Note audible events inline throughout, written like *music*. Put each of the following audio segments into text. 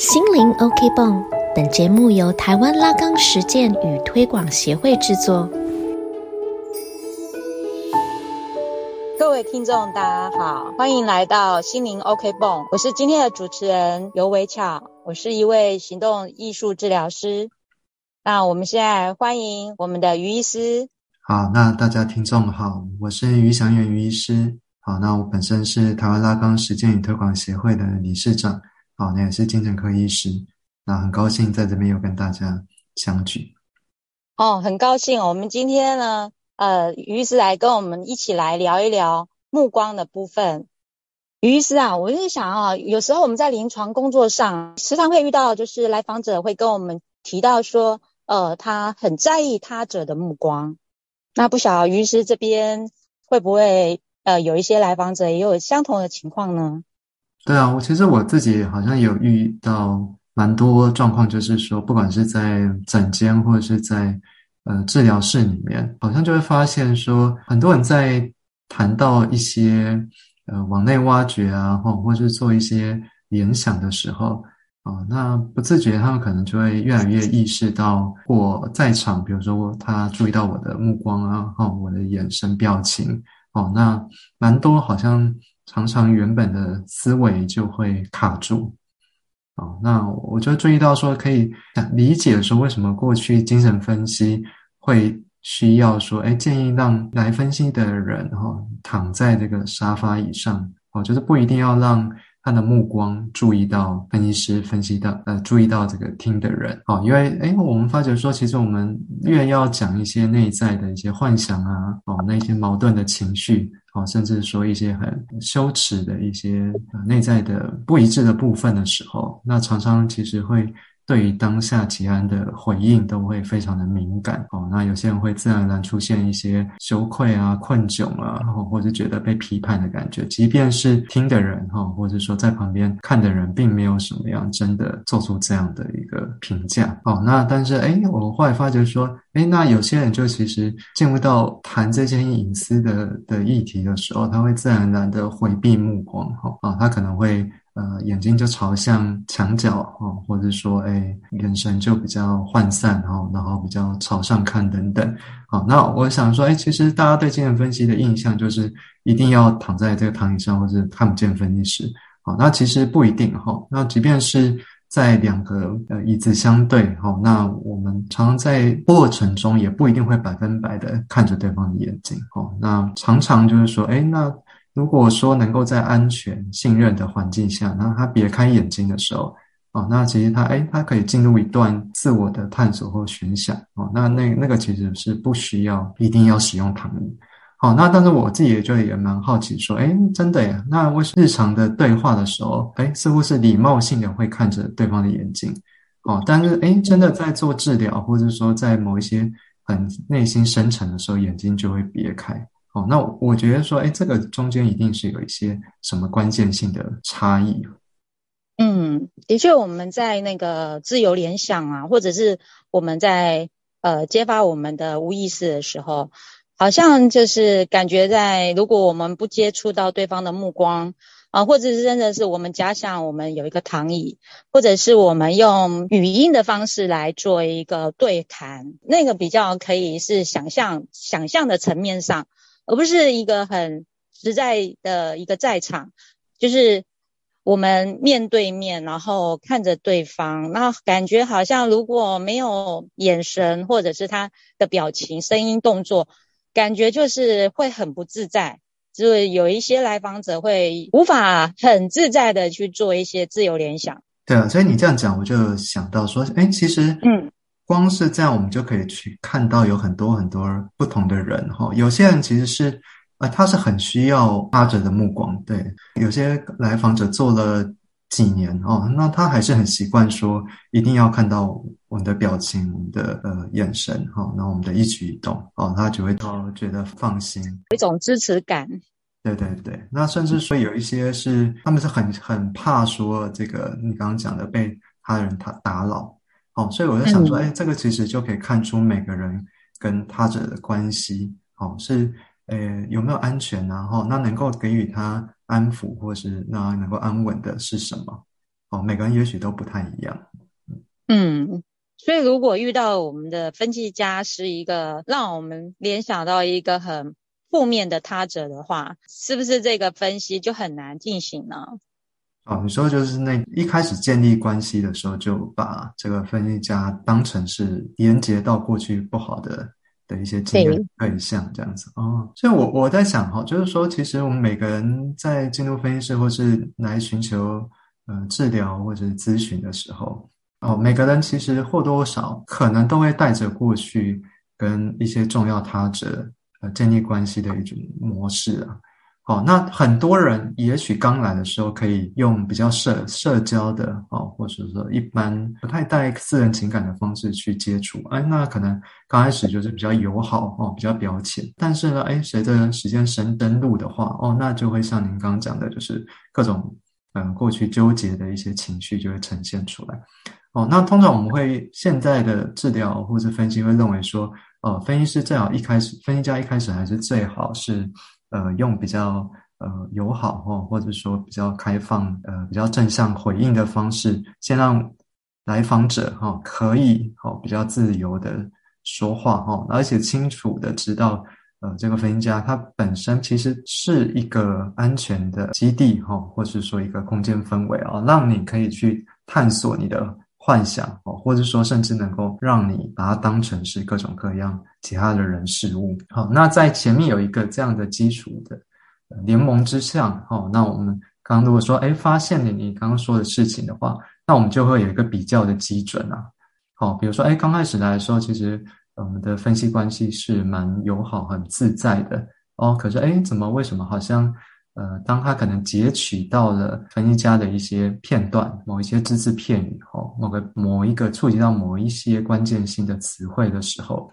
心灵 OK 泵，本节目由台湾拉钢实践与推广协会制作。各位听众，大家好，欢迎来到心灵 OK 泵，我是今天的主持人尤维巧，我是一位行动艺术治疗师。那我们现在欢迎我们的于医师。好，那大家听众好，我是于祥远于医师。好，那我本身是台湾拉钢实践与推广协会的理事长。好，那也是精神科医师，那很高兴在这边又跟大家相聚。哦，很高兴，我们今天呢，呃，于医师来跟我们一起来聊一聊目光的部分。于医师啊，我是想啊，有时候我们在临床工作上，时常会遇到，就是来访者会跟我们提到说，呃，他很在意他者的目光。那不晓于医师这边会不会，呃，有一些来访者也有相同的情况呢？对啊，我其实我自己好像有遇到蛮多状况，就是说，不管是在诊间或者是在呃治疗室里面，好像就会发现说，很多人在谈到一些呃往内挖掘啊，或或是做一些联想的时候啊，那不自觉他们可能就会越来越意识到，我在场，比如说他注意到我的目光啊，哈，我的眼神表情，哦，那蛮多好像。常常原本的思维就会卡住，哦，那我就注意到说，可以理解说为什么过去精神分析会需要说，哎，建议让来分析的人哈躺在这个沙发椅上，哦，就是不一定要让。他的目光注意到分析师分析到呃注意到这个听的人哦，因为哎我们发觉说，其实我们越要讲一些内在的一些幻想啊哦，那些矛盾的情绪哦，甚至说一些很羞耻的一些内在的不一致的部分的时候，那常常其实会。对于当下吉安的回应都会非常的敏感哦，那有些人会自然而然出现一些羞愧啊、困窘啊，或者觉得被批判的感觉，即便是听的人哈，或者说在旁边看的人，并没有什么样真的做出这样的一个评价哦。那但是哎，我后来发觉说，哎，那有些人就其实进入到谈这些隐私的的议题的时候，他会自然而然的回避目光哈啊，他可能会。呃，眼睛就朝向墙角哦，或者说，哎，眼神就比较涣散哦，然后比较朝上看等等。好，那我想说，哎，其实大家对精神分析的印象就是一定要躺在这个躺椅上，或者看不见分析师。好，那其实不一定哈。那即便是在两个呃椅子相对哈，那我们常常在过程中也不一定会百分百的看着对方的眼睛哦。那常常就是说，哎，那。如果说能够在安全、信任的环境下，那他别开眼睛的时候，哦，那其实他哎，他可以进入一段自我的探索或寻想，哦，那那那个其实是不需要一定要使用躺椅，好，那但是我自己也就也蛮好奇，说，哎，真的呀？那为日常的对话的时候，哎，似乎是礼貌性的会看着对方的眼睛，哦，但是哎，真的在做治疗，或者说在某一些很内心深沉的时候，眼睛就会别开。哦，那我觉得说，哎，这个中间一定是有一些什么关键性的差异。嗯，的确，我们在那个自由联想啊，或者是我们在呃揭发我们的无意识的时候，好像就是感觉在如果我们不接触到对方的目光啊，或者是真的是我们假想我们有一个躺椅，或者是我们用语音的方式来做一个对谈，那个比较可以是想象想象的层面上。而不是一个很实在的一个在场，就是我们面对面，然后看着对方，那感觉好像如果没有眼神或者是他的表情、声音、动作，感觉就是会很不自在。就是有一些来访者会无法很自在的去做一些自由联想。对啊，所以你这样讲，我就想到说，哎，其实，嗯。光是这样，我们就可以去看到有很多很多不同的人哈。有些人其实是，呃，他是很需要他者的目光，对。有些来访者做了几年哦，那他还是很习惯说，一定要看到我们的表情、我们的呃眼神哈，那我们的一举一动哦，他就会到觉得放心，有一种支持感。对对对，那甚至说有一些是，他们是很很怕说这个你刚刚讲的被他人他打扰。哦，所以我就想说，哎，这个其实就可以看出每个人跟他者的关系，哦，是，呃，有没有安全，然后那能够给予他安抚，或是那能够安稳的是什么？哦，每个人也许都不太一样。嗯，所以如果遇到我们的分析家是一个让我们联想到一个很负面的他者的话，是不是这个分析就很难进行呢？哦，你说就是那一开始建立关系的时候，就把这个分析家当成是连接到过去不好的的一些经验对象这样子哦。所以，我我在想哈，就是说，其实我们每个人在进入分析师或是来寻求呃治疗或者咨询的时候，哦，每个人其实或多或少可能都会带着过去跟一些重要他者呃建立关系的一种模式啊。哦，那很多人也许刚来的时候可以用比较社社交的哦，或者说一般不太带私人情感的方式去接触，哎，那可能刚开始就是比较友好哦，比较表浅。但是呢，哎，随着时间深登录的话，哦，那就会像您刚刚讲的，就是各种嗯过去纠结的一些情绪就会呈现出来。哦，那通常我们会现在的治疗或者分析会认为说，哦，分析师最好一开始，分析家一开始还是最好是。呃，用比较呃友好哈，或者说比较开放呃比较正向回应的方式，先让来访者哈可以哈比较自由的说话哈，而且清楚的知道呃这个分析家他本身其实是一个安全的基地哈，或是说一个空间氛围啊，让你可以去探索你的。幻想哦，或者说甚至能够让你把它当成是各种各样其他的人事物。好，那在前面有一个这样的基础的联盟之下，哦，那我们刚刚如果说哎发现了你刚刚说的事情的话，那我们就会有一个比较的基准啊。好，比如说哎刚开始来的时候，其实我们的分析关系是蛮友好、很自在的哦。可是哎，怎么为什么好像？呃，当他可能截取到了分析家的一些片段，某一些只字片语，哦，某个某一个触及到某一些关键性的词汇的时候，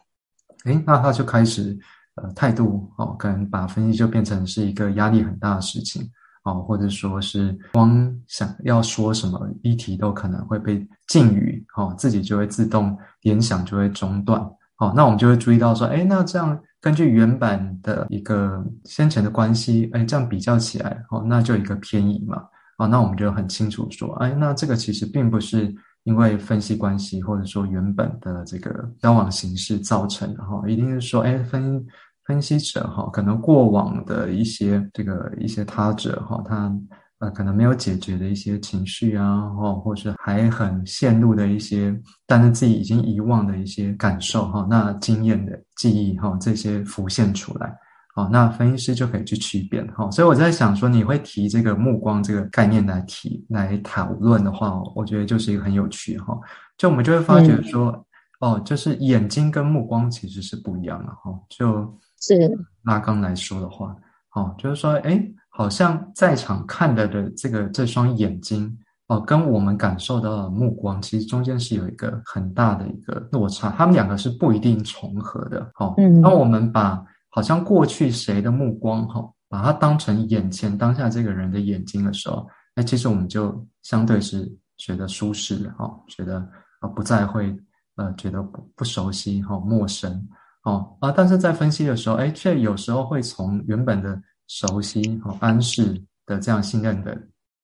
诶，那他就开始呃态度哦，可能把分析就变成是一个压力很大的事情哦，或者说是光想要说什么议题都可能会被禁语哦，自己就会自动联想就会中断哦，那我们就会注意到说，诶，那这样。根据原版的一个先前的关系，哎，这样比较起来，哦，那就一个偏移嘛，哦，那我们就很清楚说，哎，那这个其实并不是因为分析关系或者说原本的这个交往形式造成的，哈，一定是说，哎，分分析者哈，可能过往的一些这个一些他者哈，他。呃，可能没有解决的一些情绪啊，哦，或是还很陷入的一些，但是自己已经遗忘的一些感受哈，那经验的记忆哈，这些浮现出来，好，那分析师就可以去区别哈。所以我在想说，你会提这个目光这个概念来提来讨论的话，我觉得就是一个很有趣哈。就我们就会发觉说，哦，就是眼睛跟目光其实是不一样的哈。就是拉刚来说的话，哦，就是说，哎。好像在场看的的这个这双眼睛哦，跟我们感受到的目光，其实中间是有一个很大的一个落差，他们两个是不一定重合的。哦，当我们把好像过去谁的目光哈，把它当成眼前当下这个人的眼睛的时候，那其实我们就相对是觉得舒适哈，觉得啊不再会呃觉得不不熟悉哈陌生哦啊，但是在分析的时候，哎，却有时候会从原本的。熟悉和安适的这样信任的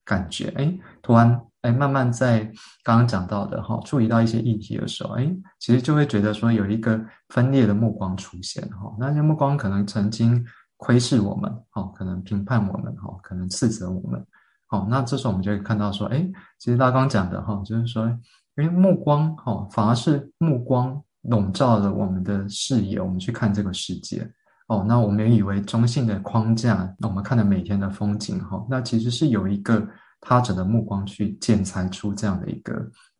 感觉，哎，突然哎，慢慢在刚刚讲到的哈，注意到一些议题的时候，哎，其实就会觉得说有一个分裂的目光出现哈，那些目光可能曾经窥视我们，哈，可能评判我们，哈，可能斥责我们，好，那这时候我们就会看到说，哎，其实大刚讲的哈，就是说，因为目光哈，反而是目光笼罩了我们的视野，我们去看这个世界。哦，那我们以为中性的框架，那我们看的每天的风景哈，那其实是有一个他者的目光去建裁出这样的一个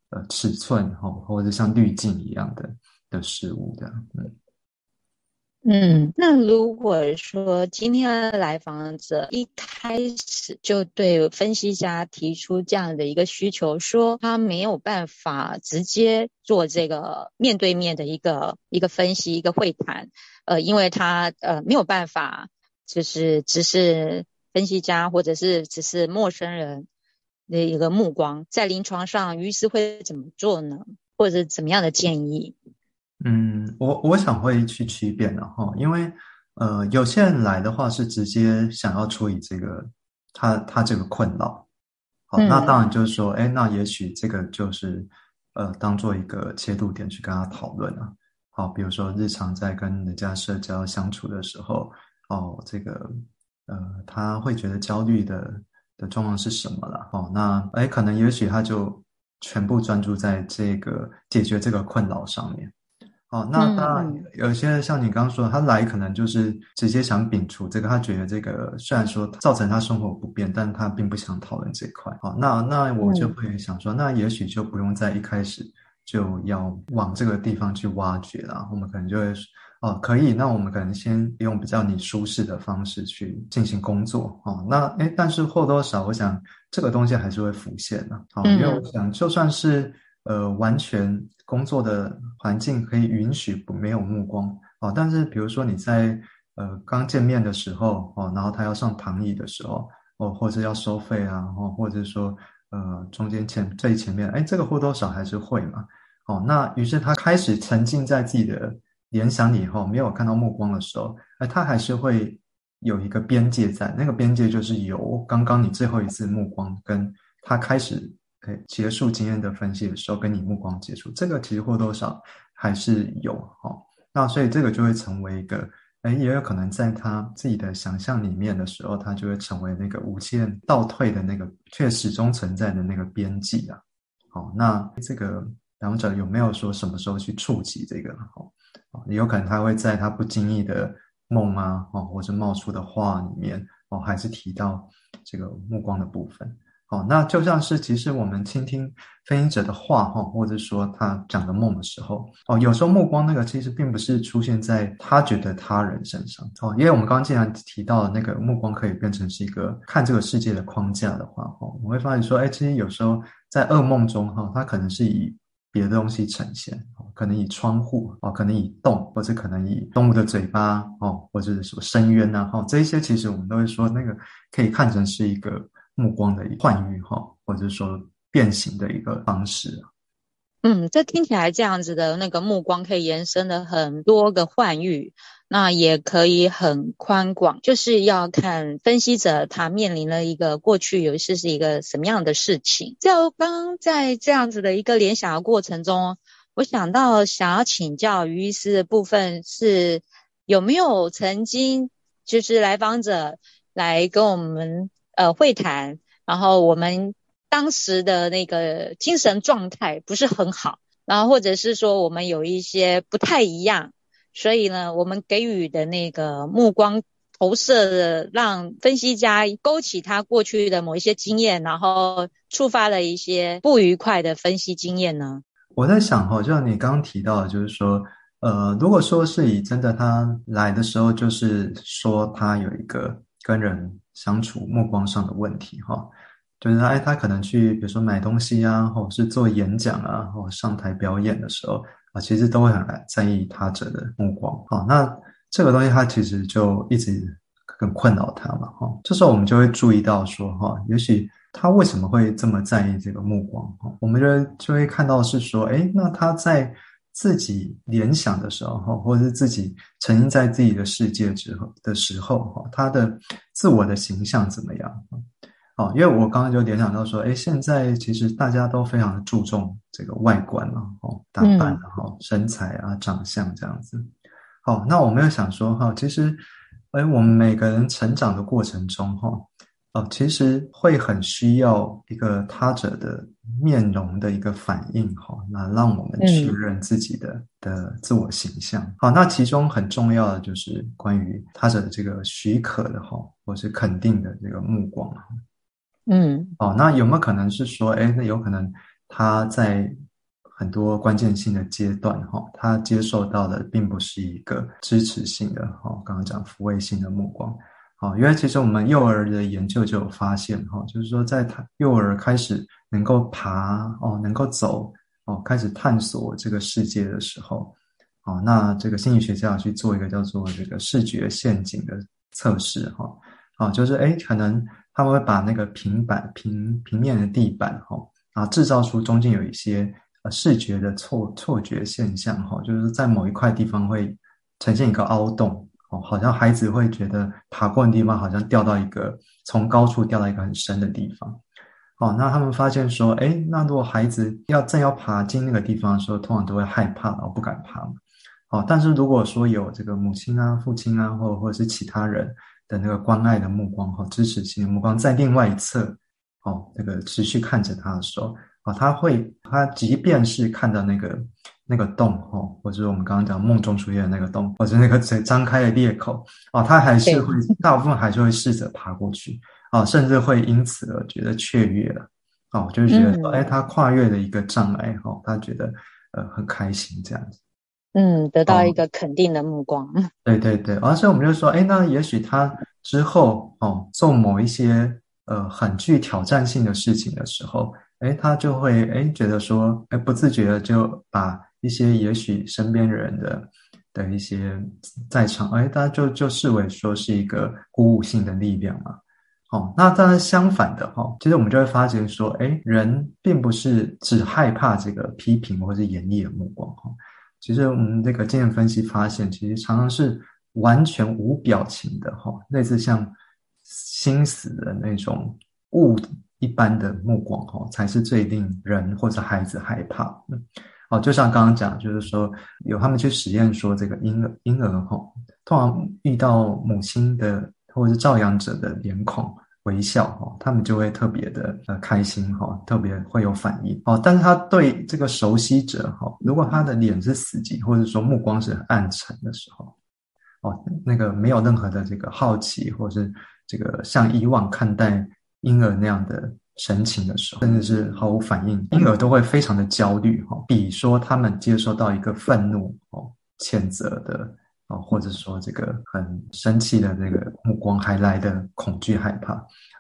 呃尺寸哈，或者像滤镜一样的的事物的，嗯嗯，那如果说今天来访者一开始就对分析家提出这样的一个需求，说他没有办法直接做这个面对面的一个一个分析一个会谈。呃，因为他呃没有办法，就是只是分析家或者是只是陌生人的一个目光，在临床上，于是会怎么做呢？或者怎么样的建议？嗯，我我想会去区别的哈，因为呃，有些人来的话是直接想要处理这个他他这个困扰，好，那当然就是说，哎，那也许这个就是呃，当做一个切入点去跟他讨论啊。好，比如说日常在跟人家社交相处的时候，哦，这个呃，他会觉得焦虑的的状况是什么了？哦，那哎，可能也许他就全部专注在这个解决这个困扰上面。哦，那当然有些像你刚刚说，他来可能就是直接想摒除这个，他觉得这个虽然说造成他生活不便，但他并不想讨论这块。哦，那那我就会想说，那也许就不用在一开始。就要往这个地方去挖掘了，我们可能就会哦，可以，那我们可能先用比较你舒适的方式去进行工作哦。那诶，但是或多或少，我想这个东西还是会浮现的啊，因为我想就算是呃完全工作的环境可以允许不没有目光哦，但是比如说你在呃刚见面的时候哦，然后他要上躺椅的时候哦，或者要收费啊，哦，或者说。呃，中间前最前面，哎，这个或多少还是会嘛。哦，那于是他开始沉浸在自己的联想里以后，没有看到目光的时候，哎，他还是会有一个边界在，那个边界就是由刚刚你最后一次目光跟他开始哎结束经验的分析的时候，跟你目光接触，这个其实或多少还是有哈。那所以这个就会成为一个。哎，也有可能在他自己的想象里面的时候，他就会成为那个无限倒退的那个，却始终存在的那个边际啊。好，那这个两者有没有说什么时候去触及这个？好，也有可能他会在他不经意的梦啊，哦，或者冒出的话里面，哦，还是提到这个目光的部分。哦，那就像是其实我们倾听分析者的话哈，或者说他讲的梦的时候，哦，有时候目光那个其实并不是出现在他觉得他人身上哦，因为我们刚刚既然提到了那个目光可以变成是一个看这个世界的框架的话，哈，我会发现说，哎，其实有时候在噩梦中哈，它可能是以别的东西呈现，可能以窗户哦，可能以洞，或者可能以动物的嘴巴哦，或者是什么深渊呐，哈，这些其实我们都会说那个可以看成是一个。目光的换喻哈，或者说变形的一个方式。嗯，这听起来这样子的那个目光可以延伸的很多个换喻，那也可以很宽广，就是要看分析者他面临了一个过去有一次是一个什么样的事情。就刚刚在这样子的一个联想的过程中，我想到想要请教于医师的部分是有没有曾经就是来访者来跟我们。呃，会谈，然后我们当时的那个精神状态不是很好，然后或者是说我们有一些不太一样，所以呢，我们给予的那个目光投射的，让分析家勾起他过去的某一些经验，然后触发了一些不愉快的分析经验呢？我在想哈，就像你刚提到，就是说，呃，如果说是以真的他来的时候，就是说他有一个跟人。相处目光上的问题，哈，就是他，哎，他可能去，比如说买东西啊，或者是做演讲啊，或上台表演的时候啊，其实都会很在意他者的目光，哈，那这个东西他其实就一直很困扰他嘛，哈，这时候我们就会注意到说，哈，也许他为什么会这么在意这个目光，哈，我们就就会看到是说，哎，那他在。自己联想的时候，哈，或者是自己沉浸在自己的世界之后的时候，哈，他的自我的形象怎么样？哦，因为我刚刚就联想到说，哎，现在其实大家都非常注重这个外观了，哦，打扮，哈，身材啊，长相这样子。好，那我们要想说，哈，其实，哎，我们每个人成长的过程中，哈。哦，其实会很需要一个他者的面容的一个反应，哈，那让我们确认自己的的自我形象。好，那其中很重要的就是关于他者的这个许可的哈，或是肯定的这个目光。嗯，哦，那有没有可能是说，哎，那有可能他在很多关键性的阶段，哈，他接受到的并不是一个支持性的，哈，刚刚讲抚慰性的目光。哦，因为其实我们幼儿的研究就有发现，哈，就是说在他幼儿开始能够爬，哦，能够走，哦，开始探索这个世界的时候，哦，那这个心理学家去做一个叫做这个视觉陷阱的测试，哈，啊，就是哎，可能他们会把那个平板平平面的地板，哈，啊，制造出中间有一些呃视觉的错错觉现象，哈，就是在某一块地方会呈现一个凹洞。哦好像孩子会觉得爬过的地方好像掉到一个从高处掉到一个很深的地方，哦，那他们发现说，哎，那如果孩子要正要爬进那个地方的时候，通常都会害怕，然后不敢爬嘛。哦，但是如果说有这个母亲啊、父亲啊，或或者是其他人的那个关爱的目光和支持性的目光在另外一侧，哦，那个持续看着他的时候，啊，他会，他即便是看到那个那个洞，哦，或者我们刚刚讲梦中出现的那个洞，或者那个嘴 *laughs* 张开的裂口，哦，他还是会大部分还是会试着爬过去。啊，甚至会因此而觉得雀跃了，哦，就是觉得说，哎，他跨越了一个障碍，哈，他觉得呃很开心这样子，嗯，得到一个肯定的目光，对 *laughs* 对对，而且我们就说，哎，那也许他之后哦做某一些呃很具挑战性的事情的时候，哎，他就会哎觉得说，哎，不自觉的就把一些也许身边人的的一些在场，哎，他就就视为说是一个鼓舞性的力量嘛。哦，那当然相反的哈，其实我们就会发现说，哎，人并不是只害怕这个批评或者严厉的目光哈。其实我们这个经验分析发现，其实常常是完全无表情的哈，类似像心死的那种物一般的目光哈，才是最令人或者孩子害怕的。哦，就像刚刚讲，就是说有他们去实验说，这个婴儿婴儿哈，通常遇到母亲的或者是照养者的脸孔。微笑哈，他们就会特别的呃开心哈，特别会有反应哦。但是他对这个熟悉者哈，如果他的脸是死寂，或者说目光是暗沉的时候，哦，那个没有任何的这个好奇，或是这个像以往看待婴儿那样的神情的时候，甚至是毫无反应，婴儿都会非常的焦虑哈，比说他们接收到一个愤怒哦、谴责的。哦，或者说这个很生气的那个目光还来的恐惧害怕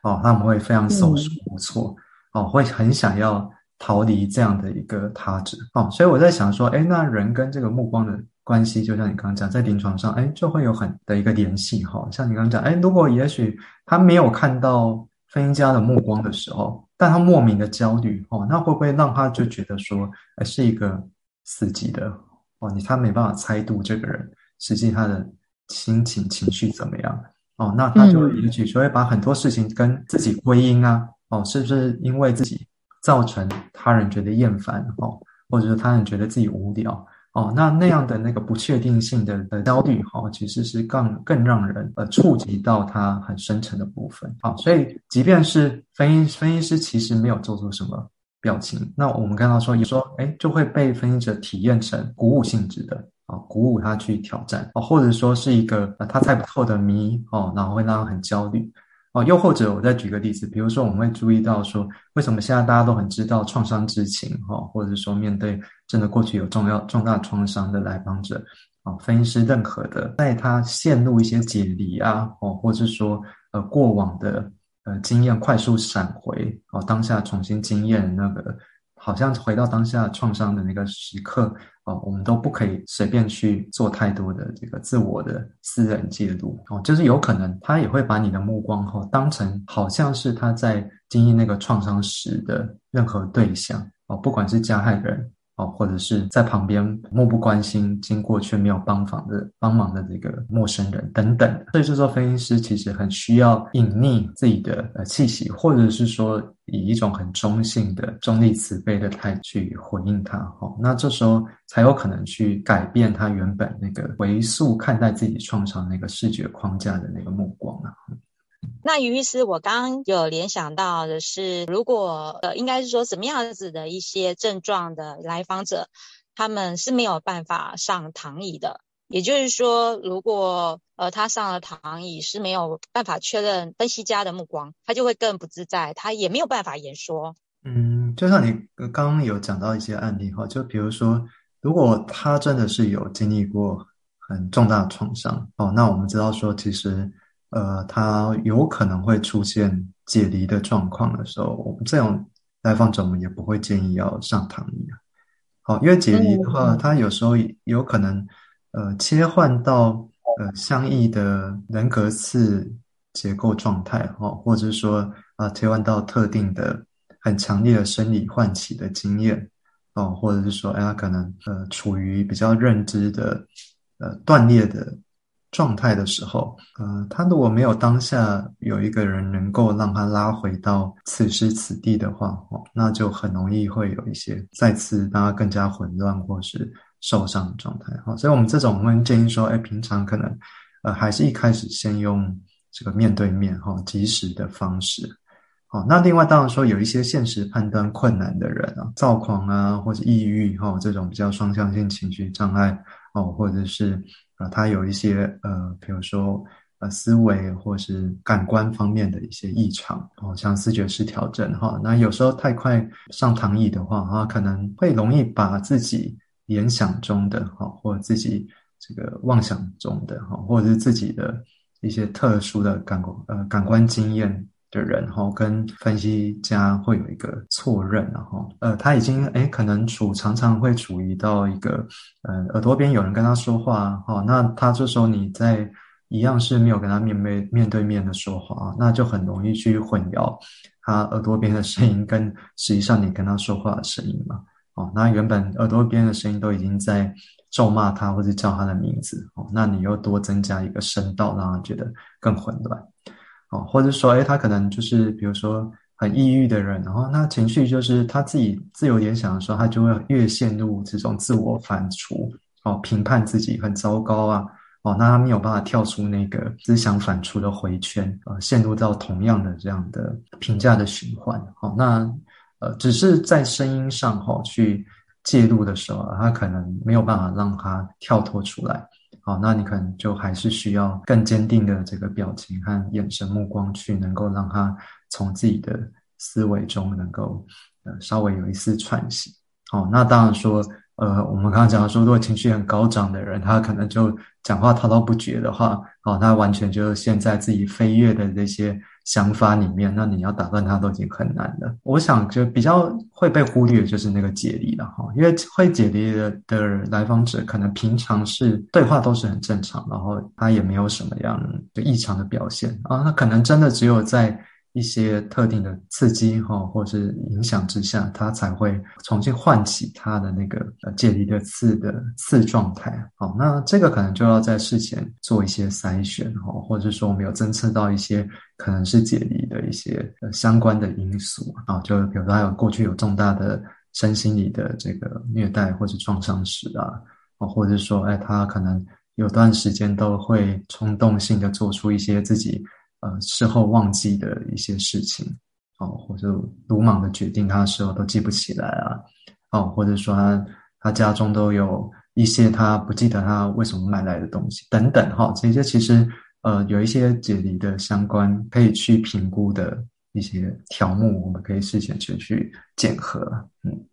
哦，他们会非常手足无措哦，会很想要逃离这样的一个他者哦，所以我在想说，哎，那人跟这个目光的关系，就像你刚刚讲，在临床上，哎，就会有很的一个联系哈。像你刚刚讲，哎，如果也许他没有看到分音家的目光的时候，但他莫名的焦虑哦，那会不会让他就觉得说，哎，是一个死寂的哦，你他没办法猜度这个人。实际他的心情情绪怎么样？哦，那他就也许就会把很多事情跟自己归因啊，哦，是不是因为自己造成他人觉得厌烦哦，或者是他人觉得自己无聊哦，那那样的那个不确定性的的焦虑哈，其实是更更让人呃触及到他很深层的部分啊。所以即便是分析分析师其实没有做出什么表情，那我们刚刚说也说，哎，就会被分析者体验成鼓舞性质的。啊，鼓舞他去挑战哦，或者说是一个他猜不透的谜哦，然后会让他很焦虑哦。又或者我再举个例子，比如说我们会注意到说，为什么现在大家都很知道创伤知情哈，或者说面对真的过去有重要重大创伤的来访者啊，分析师认可的，在他陷入一些解离啊哦，或者说呃过往的呃经验快速闪回哦，当下重新经验那个。好像回到当下创伤的那个时刻哦，我们都不可以随便去做太多的这个自我的私人介入哦，就是有可能他也会把你的目光哈当成好像是他在经历那个创伤时的任何对象哦，不管是加害人。哦，或者是在旁边漠不关心、经过却没有帮忙的帮忙的这个陌生人等等，所以就说分析师其实很需要隐匿自己的呃气息，或者是说以一种很中性的、中立慈悲的态度去回应他。哦，那这时候才有可能去改变他原本那个回溯看待自己创伤那个视觉框架的那个目光啊。那于医师，我刚刚有联想到的是，如果呃，应该是说什么样子的一些症状的来访者，他们是没有办法上躺椅的。也就是说，如果呃他上了躺椅是没有办法确认分析家的目光，他就会更不自在，他也没有办法言说。嗯，就像你刚刚有讲到一些案例哈，就比如说，如果他真的是有经历过很重大的创伤哦，那我们知道说其实。呃，他有可能会出现解离的状况的时候，我们这种来访者，我们也不会建议要上躺椅啊。好，因为解离的话，他有时候有可能呃切换到呃相应的人格次结构状态哈，或者是说啊切换到特定的很强烈的生理唤起的经验哦，或者是说哎，他可能呃处于比较认知的呃断裂的。状态的时候，呃，他如果没有当下有一个人能够让他拉回到此时此地的话，哦，那就很容易会有一些再次让他更加混乱或是受伤的状态。好，所以我们这种我们建议说，哎，平常可能，呃，还是一开始先用这个面对面哈，及时的方式。好，那另外当然说有一些现实判断困难的人啊，躁狂啊，或者抑郁哈，这种比较双向性情绪障碍哦，或者是。啊，他有一些呃，比如说呃，思维或是感官方面的一些异常哦，像视觉失调症哈。那有时候太快上躺椅的话啊，可能会容易把自己联想中的哈，或自己这个妄想中的哈，或者是自己的一些特殊的感官呃感官经验。的人然后，跟分析家会有一个错认，然后呃，他已经哎，可能处常常会处于到一个呃耳朵边有人跟他说话哈，那他这时候你在一样是没有跟他面面面对面的说话，那就很容易去混淆他耳朵边的声音跟实际上你跟他说话的声音嘛，哦，那原本耳朵边的声音都已经在咒骂他或者叫他的名字哦，那你又多增加一个声道，让他觉得更混乱。哦，或者说，哎，他可能就是，比如说很抑郁的人，然后那情绪就是他自己自由联想的时候，他就会越陷入这种自我反刍，哦，评判自己很糟糕啊，哦，那他没有办法跳出那个思想反刍的回圈，呃，陷入到同样的这样的评价的循环。哦，那呃，只是在声音上哈去介入的时候，他可能没有办法让他跳脱出来。好，那你可能就还是需要更坚定的这个表情和眼神、目光，去能够让他从自己的思维中能够呃稍微有一丝喘息。好，那当然说。呃，我们刚刚讲说，如果情绪很高涨的人，他可能就讲话滔滔不绝的话，哦，那完全就是现在自己飞跃的这些想法里面，那你要打断他都已经很难了。我想就比较会被忽略，就是那个解离了哈，因为会解离的的来访者，可能平常是对话都是很正常，然后他也没有什么样的异常的表现啊，那可能真的只有在。一些特定的刺激哈，或者是影响之下，它才会重新唤起它的那个呃解离的刺的刺状态。好，那这个可能就要在事前做一些筛选哈，或者说我们有侦测到一些可能是解离的一些呃相关的因素啊，就比如说他有过去有重大的身心理的这个虐待或者创伤史啊，啊，或者是说哎他可能有段时间都会冲动性的做出一些自己。呃，事后忘记的一些事情，哦，或者鲁莽的决定，他事后都记不起来啊，哦，或者说他他家中都有一些他不记得他为什么买来的东西等等，哈，这些其实呃有一些解离的相关可以去评估的一些条目，我们可以事先去去检核，嗯。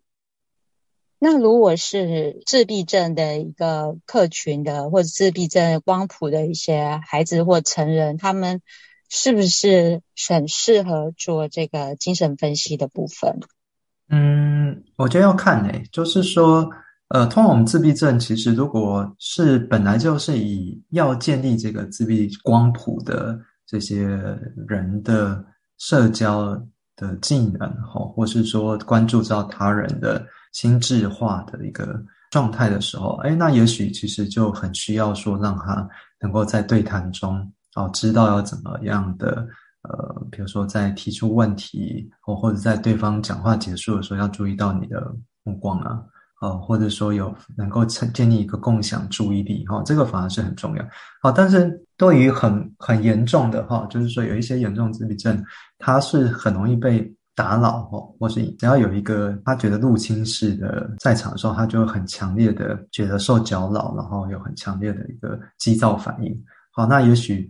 那如果是自闭症的一个客群的，或者自闭症光谱的一些孩子或成人，他们。是不是很适合做这个精神分析的部分？嗯，我觉得要看诶，就是说，呃，通常我们自闭症其实如果是本来就是以要建立这个自闭光谱的这些人的社交的技能，哈，或是说关注到他人的心智化的一个状态的时候，哎，那也许其实就很需要说让他能够在对谈中。哦，知道要怎么样的，呃，比如说在提出问题，或或者在对方讲话结束的时候，要注意到你的目光啊，哦，或者说有能够成建立一个共享注意力，哈，这个反而是很重要。好，但是对于很很严重的哈，就是说有一些严重自闭症，他是很容易被打扰，哈，或是只要有一个他觉得入侵式的在场的时候，他就很强烈的觉得受搅扰，然后有很强烈的一个激躁反应。好，那也许。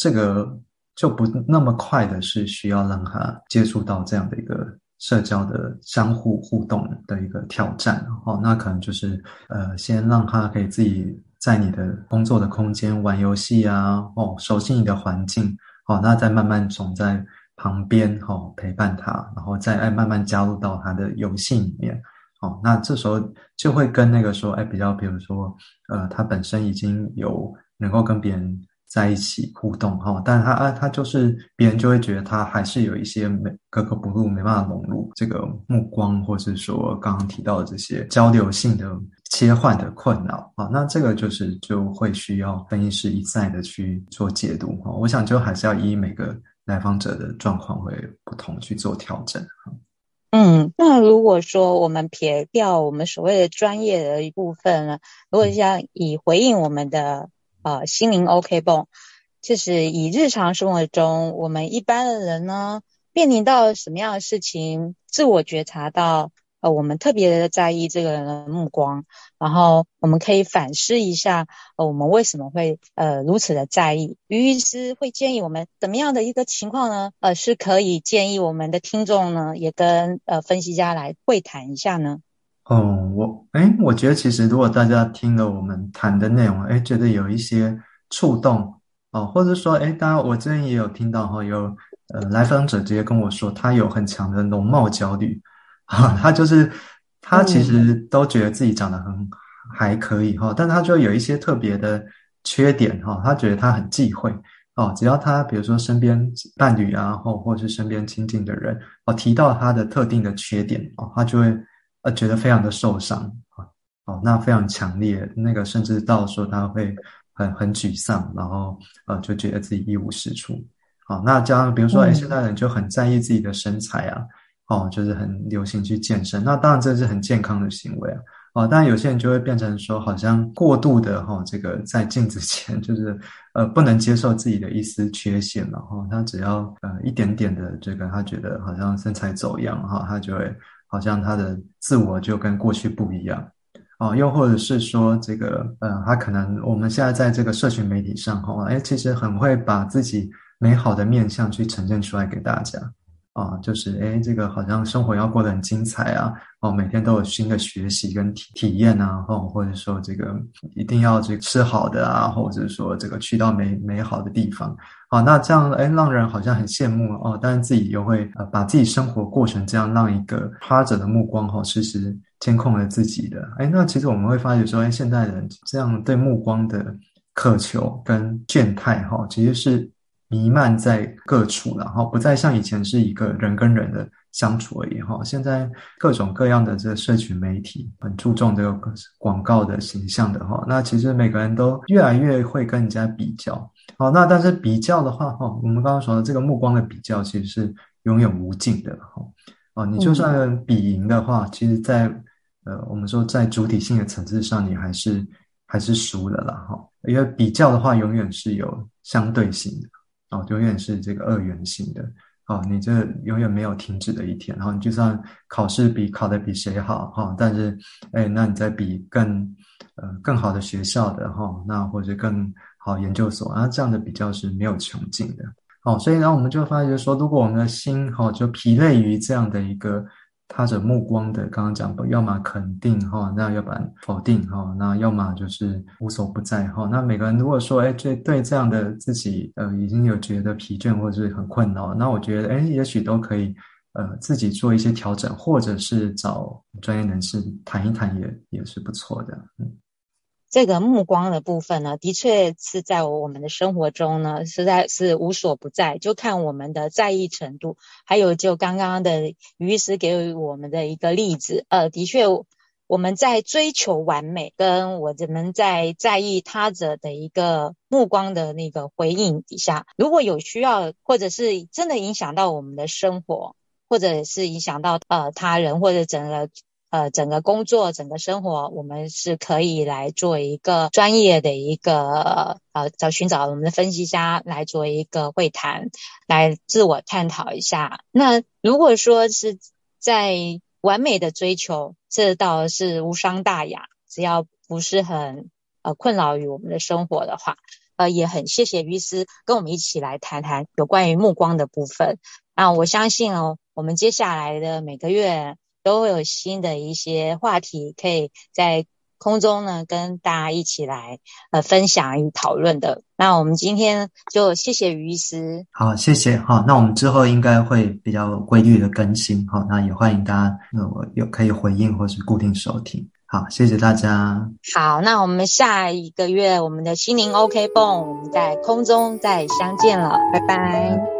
这个就不那么快的是需要让他接触到这样的一个社交的相互互动的一个挑战哦，那可能就是呃，先让他可以自己在你的工作的空间玩游戏啊，哦，熟悉你的环境，哦，那再慢慢从在旁边哦陪伴他，然后再哎慢慢加入到他的游戏里面，哦，那这时候就会跟那个说哎比较，比如说呃，他本身已经有能够跟别人。在一起互动哈，但他啊他就是别人就会觉得他还是有一些没格格不入，没办法融入这个目光，或是说刚刚提到的这些交流性的切换的困扰啊，那这个就是就会需要分析师一再的去做解读哈。我想就还是要依每个来访者的状况会不同去做调整哈。嗯，那如果说我们撇掉我们所谓的专业的一部分呢，如果像以回应我们的呃心灵 OK 泵，就是以日常生活中我们一般的人呢，面临到什么样的事情，自我觉察到。呃，我们特别的在意这个人的目光，然后我们可以反思一下，呃，我们为什么会呃如此的在意？于医师会建议我们怎么样的一个情况呢？呃，是可以建议我们的听众呢，也跟呃分析家来会谈一下呢？哦，我哎，我觉得其实如果大家听了我们谈的内容，哎，觉得有一些触动哦，或者说哎，当然我这边也有听到哈，有呃来访者直接跟我说，他有很强的容貌焦虑。啊，他就是他其实都觉得自己长得很还可以哈，但他就有一些特别的缺点哈，他觉得他很忌讳哦，只要他比如说身边伴侣啊，或或是身边亲近的人哦提到他的特定的缺点哦，他就会呃觉得非常的受伤啊哦，那非常强烈，那个甚至到说他会很很沮丧，然后呃就觉得自己一无是处。好，那加上比如说哎，现在人就很在意自己的身材啊。哦，就是很流行去健身，那当然这是很健康的行为啊。哦，但有些人就会变成说，好像过度的哈，这个在镜子前就是呃不能接受自己的一丝缺陷然后。他只要呃一点点的这个，他觉得好像身材走样哈，他就会好像他的自我就跟过去不一样哦。又或者是说这个呃，他可能我们现在在这个社群媒体上哈，哎，其实很会把自己美好的面相去呈现出来给大家。啊，就是哎，这个好像生活要过得很精彩啊，哦，每天都有新的学习跟体体验啊，或或者说这个一定要这吃好的啊，或者说这个去到美美好的地方，啊，那这样哎，让人好像很羡慕哦，但是自己又会呃把自己生活过成这样，让一个他者的目光哈，其实监控了自己的，哎，那其实我们会发觉说，哎，现代人这样对目光的渴求跟倦怠哈，其实是。弥漫在各处然后，不再像以前是一个人跟人的相处而已哈。现在各种各样的这个社群媒体很注重这个广告的形象的哈。那其实每个人都越来越会跟人家比较。好，那但是比较的话哈，我们刚刚说的这个目光的比较其实是永远无尽的哈。哦，你就算比赢的话，其实在呃我们说在主体性的层次上，你还是还是输了啦哈。因为比较的话，永远是有相对性的。哦，永远是这个二元性的哦，你这永远没有停止的一天。然后你就算考试比考的比谁好哈，但是哎，那你在比更呃更好的学校的哈，那或者更好研究所啊，这样的比较是没有穷尽的。哦，所以呢，我们就发觉说，如果我们的心哈就疲累于这样的一个。他着目光的，刚刚讲过，要么肯定哈，那要不然否定哈，那要么就是无所不在哈。那每个人如果说，哎，对对这样的自己，呃，已经有觉得疲倦或者是很困扰，那我觉得，哎，也许都可以，呃，自己做一些调整，或者是找专业人士谈一谈，也也是不错的，嗯。这个目光的部分呢，的确是在我们的生活中呢，实在是无所不在，就看我们的在意程度。还有就刚刚的于师给予我们的一个例子，呃，的确我们在追求完美，跟我们在在意他者的一个目光的那个回应底下，如果有需要，或者是真的影响到我们的生活，或者是影响到呃他人或者整个。呃，整个工作、整个生活，我们是可以来做一个专业的一个呃，找寻找我们的分析家来做一个会谈，来自我探讨一下。那如果说是在完美的追求，这倒是无伤大雅，只要不是很呃困扰于我们的生活的话，呃，也很谢谢于师跟我们一起来谈谈有关于目光的部分。那我相信哦，我们接下来的每个月。都会有新的一些话题可以在空中呢跟大家一起来呃分享与讨论的。那我们今天就谢谢于医师，好，谢谢哈。那我们之后应该会比较规律的更新哈。那也欢迎大家那我有可以回应或是固定收听。好，谢谢大家。好，那我们下一个月我们的心灵 OK 泵，我们在空中再相见了，拜拜。